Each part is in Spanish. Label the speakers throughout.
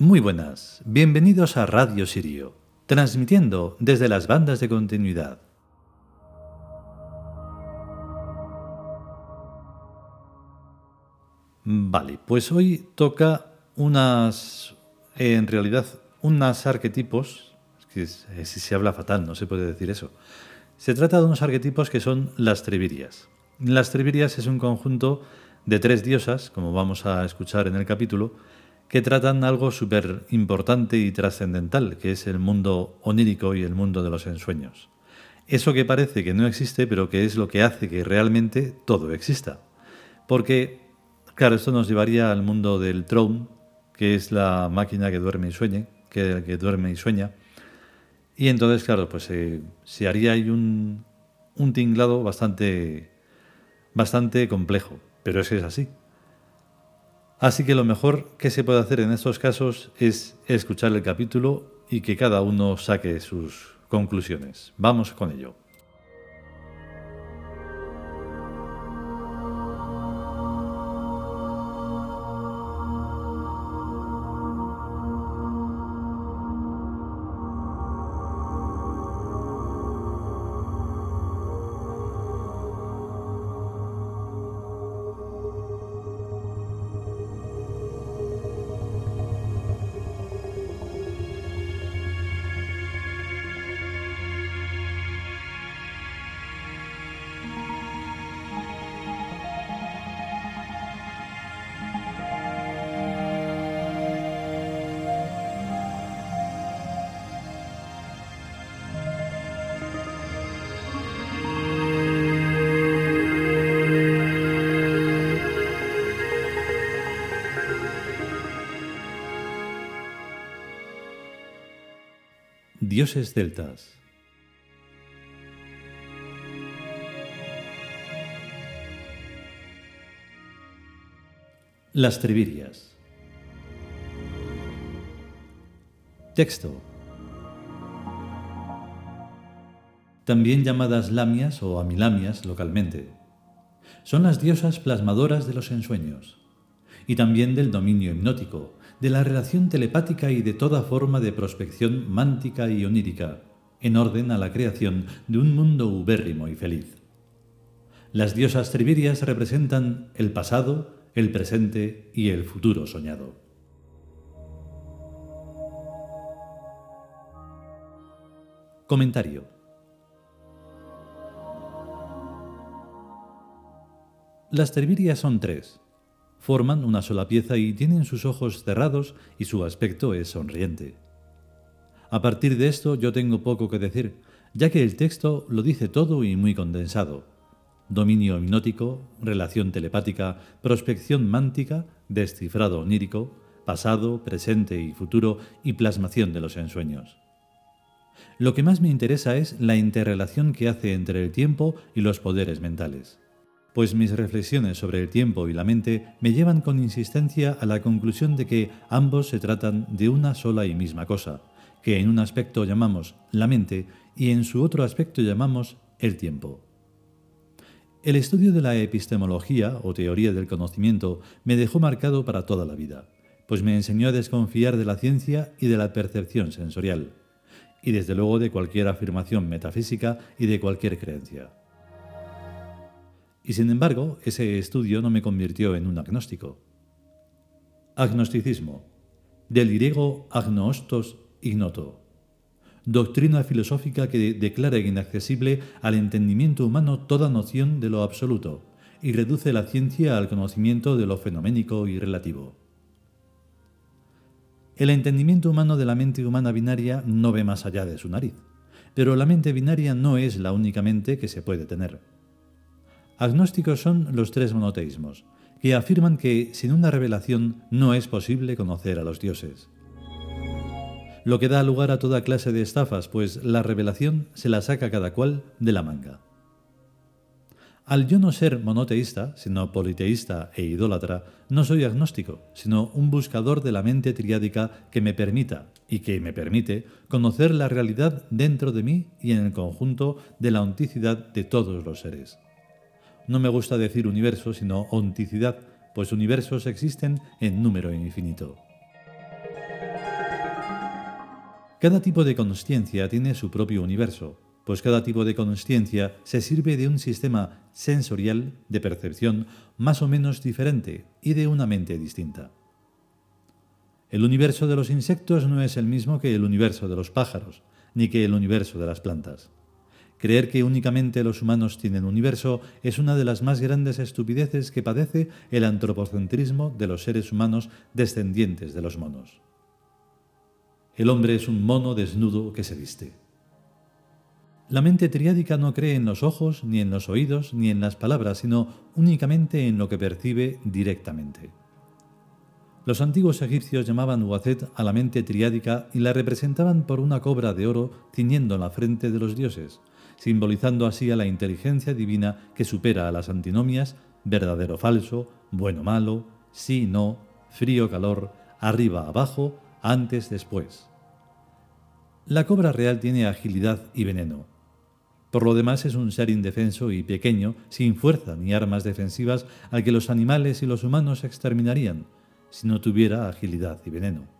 Speaker 1: Muy buenas, bienvenidos a Radio Sirio, transmitiendo desde las bandas de continuidad. Vale, pues hoy toca unas, en realidad, unas arquetipos, que si se habla fatal, no se puede decir eso. Se trata de unos arquetipos que son las trevirias. Las trevirias es un conjunto de tres diosas, como vamos a escuchar en el capítulo, que tratan algo súper importante y trascendental, que es el mundo onírico y el mundo de los ensueños. Eso que parece que no existe, pero que es lo que hace que realmente todo exista. Porque, claro, esto nos llevaría al mundo del Throne, que es la máquina que duerme y sueña, que, que duerme y sueña. Y entonces, claro, pues se haría ahí un, un tinglado bastante, bastante complejo, pero es que es así. Así que lo mejor que se puede hacer en estos casos es escuchar el capítulo y que cada uno saque sus conclusiones. Vamos con ello. Dioses celtas. Las Trevirias. Texto. También llamadas lamias o amilamias localmente. Son las diosas plasmadoras de los ensueños y también del dominio hipnótico, de la relación telepática y de toda forma de prospección mántica y onírica, en orden a la creación de un mundo ubérrimo y feliz. Las diosas trivirias representan el pasado, el presente y el futuro soñado. Comentario. Las trivirias son tres forman una sola pieza y tienen sus ojos cerrados y su aspecto es sonriente. A partir de esto yo tengo poco que decir, ya que el texto lo dice todo y muy condensado. Dominio hipnótico, relación telepática, prospección mántica, descifrado onírico, pasado, presente y futuro y plasmación de los ensueños. Lo que más me interesa es la interrelación que hace entre el tiempo y los poderes mentales pues mis reflexiones sobre el tiempo y la mente me llevan con insistencia a la conclusión de que ambos se tratan de una sola y misma cosa, que en un aspecto llamamos la mente y en su otro aspecto llamamos el tiempo. El estudio de la epistemología o teoría del conocimiento me dejó marcado para toda la vida, pues me enseñó a desconfiar de la ciencia y de la percepción sensorial, y desde luego de cualquier afirmación metafísica y de cualquier creencia. Y sin embargo, ese estudio no me convirtió en un agnóstico. Agnosticismo, del griego agnostos ignoto, doctrina filosófica que declara inaccesible al entendimiento humano toda noción de lo absoluto y reduce la ciencia al conocimiento de lo fenoménico y relativo. El entendimiento humano de la mente humana binaria no ve más allá de su nariz, pero la mente binaria no es la única mente que se puede tener. Agnósticos son los tres monoteísmos, que afirman que sin una revelación no es posible conocer a los dioses. Lo que da lugar a toda clase de estafas, pues la revelación se la saca cada cual de la manga. Al yo no ser monoteísta, sino politeísta e idólatra, no soy agnóstico, sino un buscador de la mente triádica que me permita, y que me permite, conocer la realidad dentro de mí y en el conjunto de la onticidad de todos los seres. No me gusta decir universo, sino onticidad, pues universos existen en número infinito. Cada tipo de consciencia tiene su propio universo, pues cada tipo de consciencia se sirve de un sistema sensorial de percepción más o menos diferente y de una mente distinta. El universo de los insectos no es el mismo que el universo de los pájaros, ni que el universo de las plantas. Creer que únicamente los humanos tienen universo es una de las más grandes estupideces que padece el antropocentrismo de los seres humanos descendientes de los monos. El hombre es un mono desnudo que se viste. La mente triádica no cree en los ojos, ni en los oídos, ni en las palabras, sino únicamente en lo que percibe directamente. Los antiguos egipcios llamaban Huacet a la mente triádica y la representaban por una cobra de oro ciñendo la frente de los dioses, simbolizando así a la inteligencia divina que supera a las antinomias verdadero falso, bueno malo, sí no, frío calor, arriba abajo, antes después. La cobra real tiene agilidad y veneno. Por lo demás es un ser indefenso y pequeño, sin fuerza ni armas defensivas, al que los animales y los humanos exterminarían si no tuviera agilidad y veneno.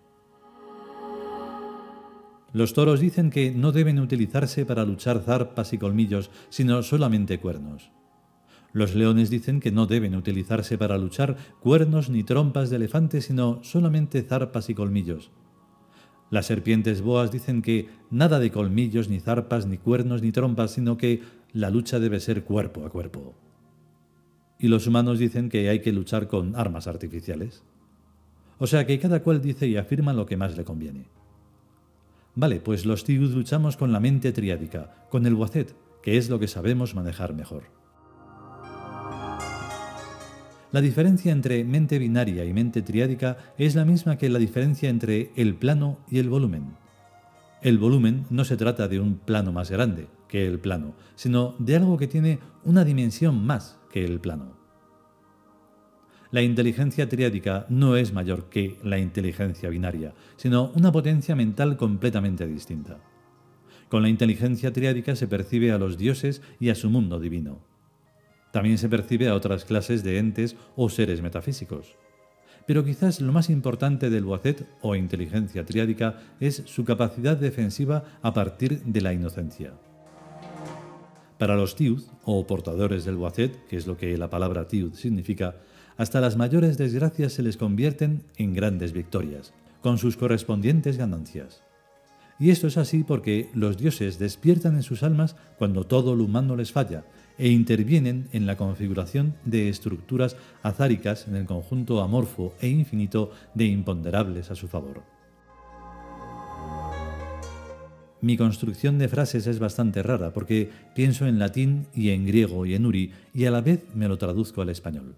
Speaker 1: Los toros dicen que no deben utilizarse para luchar zarpas y colmillos, sino solamente cuernos. Los leones dicen que no deben utilizarse para luchar cuernos ni trompas de elefante, sino solamente zarpas y colmillos. Las serpientes boas dicen que nada de colmillos, ni zarpas, ni cuernos, ni trompas, sino que la lucha debe ser cuerpo a cuerpo. Y los humanos dicen que hay que luchar con armas artificiales. O sea que cada cual dice y afirma lo que más le conviene. Vale, pues los Tiud luchamos con la mente triádica, con el Wacet, que es lo que sabemos manejar mejor. La diferencia entre mente binaria y mente triádica es la misma que la diferencia entre el plano y el volumen. El volumen no se trata de un plano más grande que el plano, sino de algo que tiene una dimensión más que el plano. La inteligencia triádica no es mayor que la inteligencia binaria, sino una potencia mental completamente distinta. Con la inteligencia triádica se percibe a los dioses y a su mundo divino. También se percibe a otras clases de entes o seres metafísicos. Pero quizás lo más importante del Wacet o inteligencia triádica es su capacidad defensiva a partir de la inocencia. Para los Tiud, o portadores del Wacet, que es lo que la palabra Tiud significa, hasta las mayores desgracias se les convierten en grandes victorias, con sus correspondientes ganancias. Y esto es así porque los dioses despiertan en sus almas cuando todo lo humano les falla e intervienen en la configuración de estructuras azáricas en el conjunto amorfo e infinito de imponderables a su favor. Mi construcción de frases es bastante rara porque pienso en latín y en griego y en uri y a la vez me lo traduzco al español.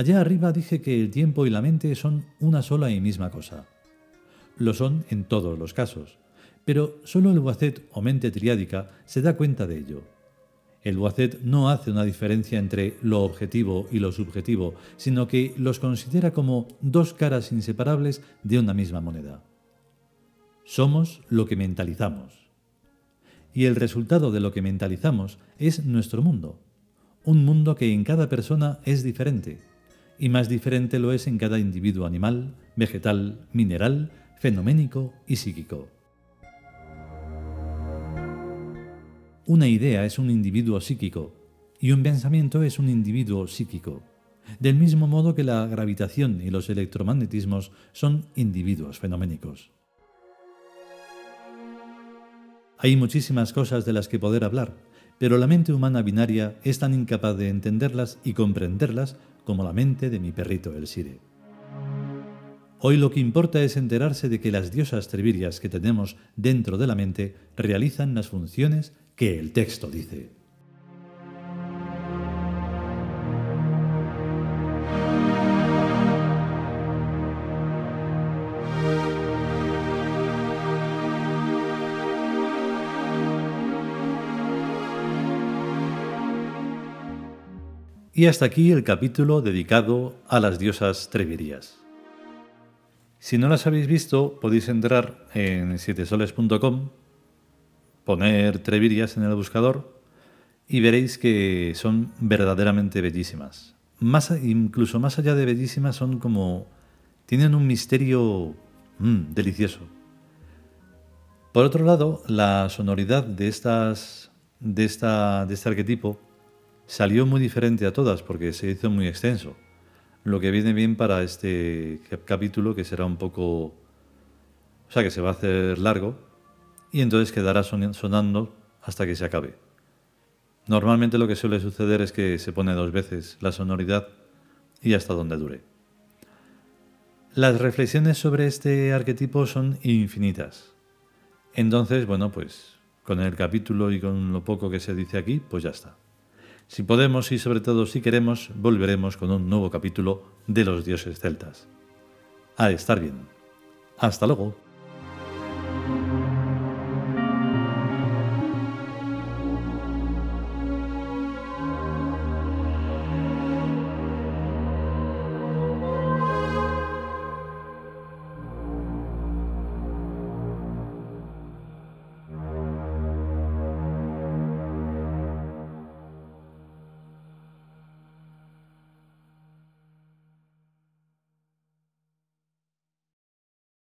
Speaker 1: Allá arriba dije que el tiempo y la mente son una sola y misma cosa. Lo son en todos los casos, pero solo el Wacet o mente triádica se da cuenta de ello. El Wacet no hace una diferencia entre lo objetivo y lo subjetivo, sino que los considera como dos caras inseparables de una misma moneda. Somos lo que mentalizamos. Y el resultado de lo que mentalizamos es nuestro mundo, un mundo que en cada persona es diferente, y más diferente lo es en cada individuo animal, vegetal, mineral, fenoménico y psíquico. Una idea es un individuo psíquico y un pensamiento es un individuo psíquico, del mismo modo que la gravitación y los electromagnetismos son individuos fenoménicos. Hay muchísimas cosas de las que poder hablar, pero la mente humana binaria es tan incapaz de entenderlas y comprenderlas como la mente de mi perrito el Sire. Hoy lo que importa es enterarse de que las diosas trevirias que tenemos dentro de la mente realizan las funciones que el texto dice. Y hasta aquí el capítulo dedicado a las diosas trevirías. Si no las habéis visto, podéis entrar en sietesoles.com, poner Trevirias en el buscador y veréis que son verdaderamente bellísimas. Más, incluso más allá de bellísimas, son como. tienen un misterio mm, delicioso. Por otro lado, la sonoridad de, estas, de, esta, de este arquetipo salió muy diferente a todas porque se hizo muy extenso, lo que viene bien para este capítulo que será un poco... O sea, que se va a hacer largo y entonces quedará sonando hasta que se acabe. Normalmente lo que suele suceder es que se pone dos veces la sonoridad y hasta donde dure. Las reflexiones sobre este arquetipo son infinitas. Entonces, bueno, pues con el capítulo y con lo poco que se dice aquí, pues ya está. Si podemos y sobre todo si queremos, volveremos con un nuevo capítulo de los dioses celtas. A estar bien. Hasta luego.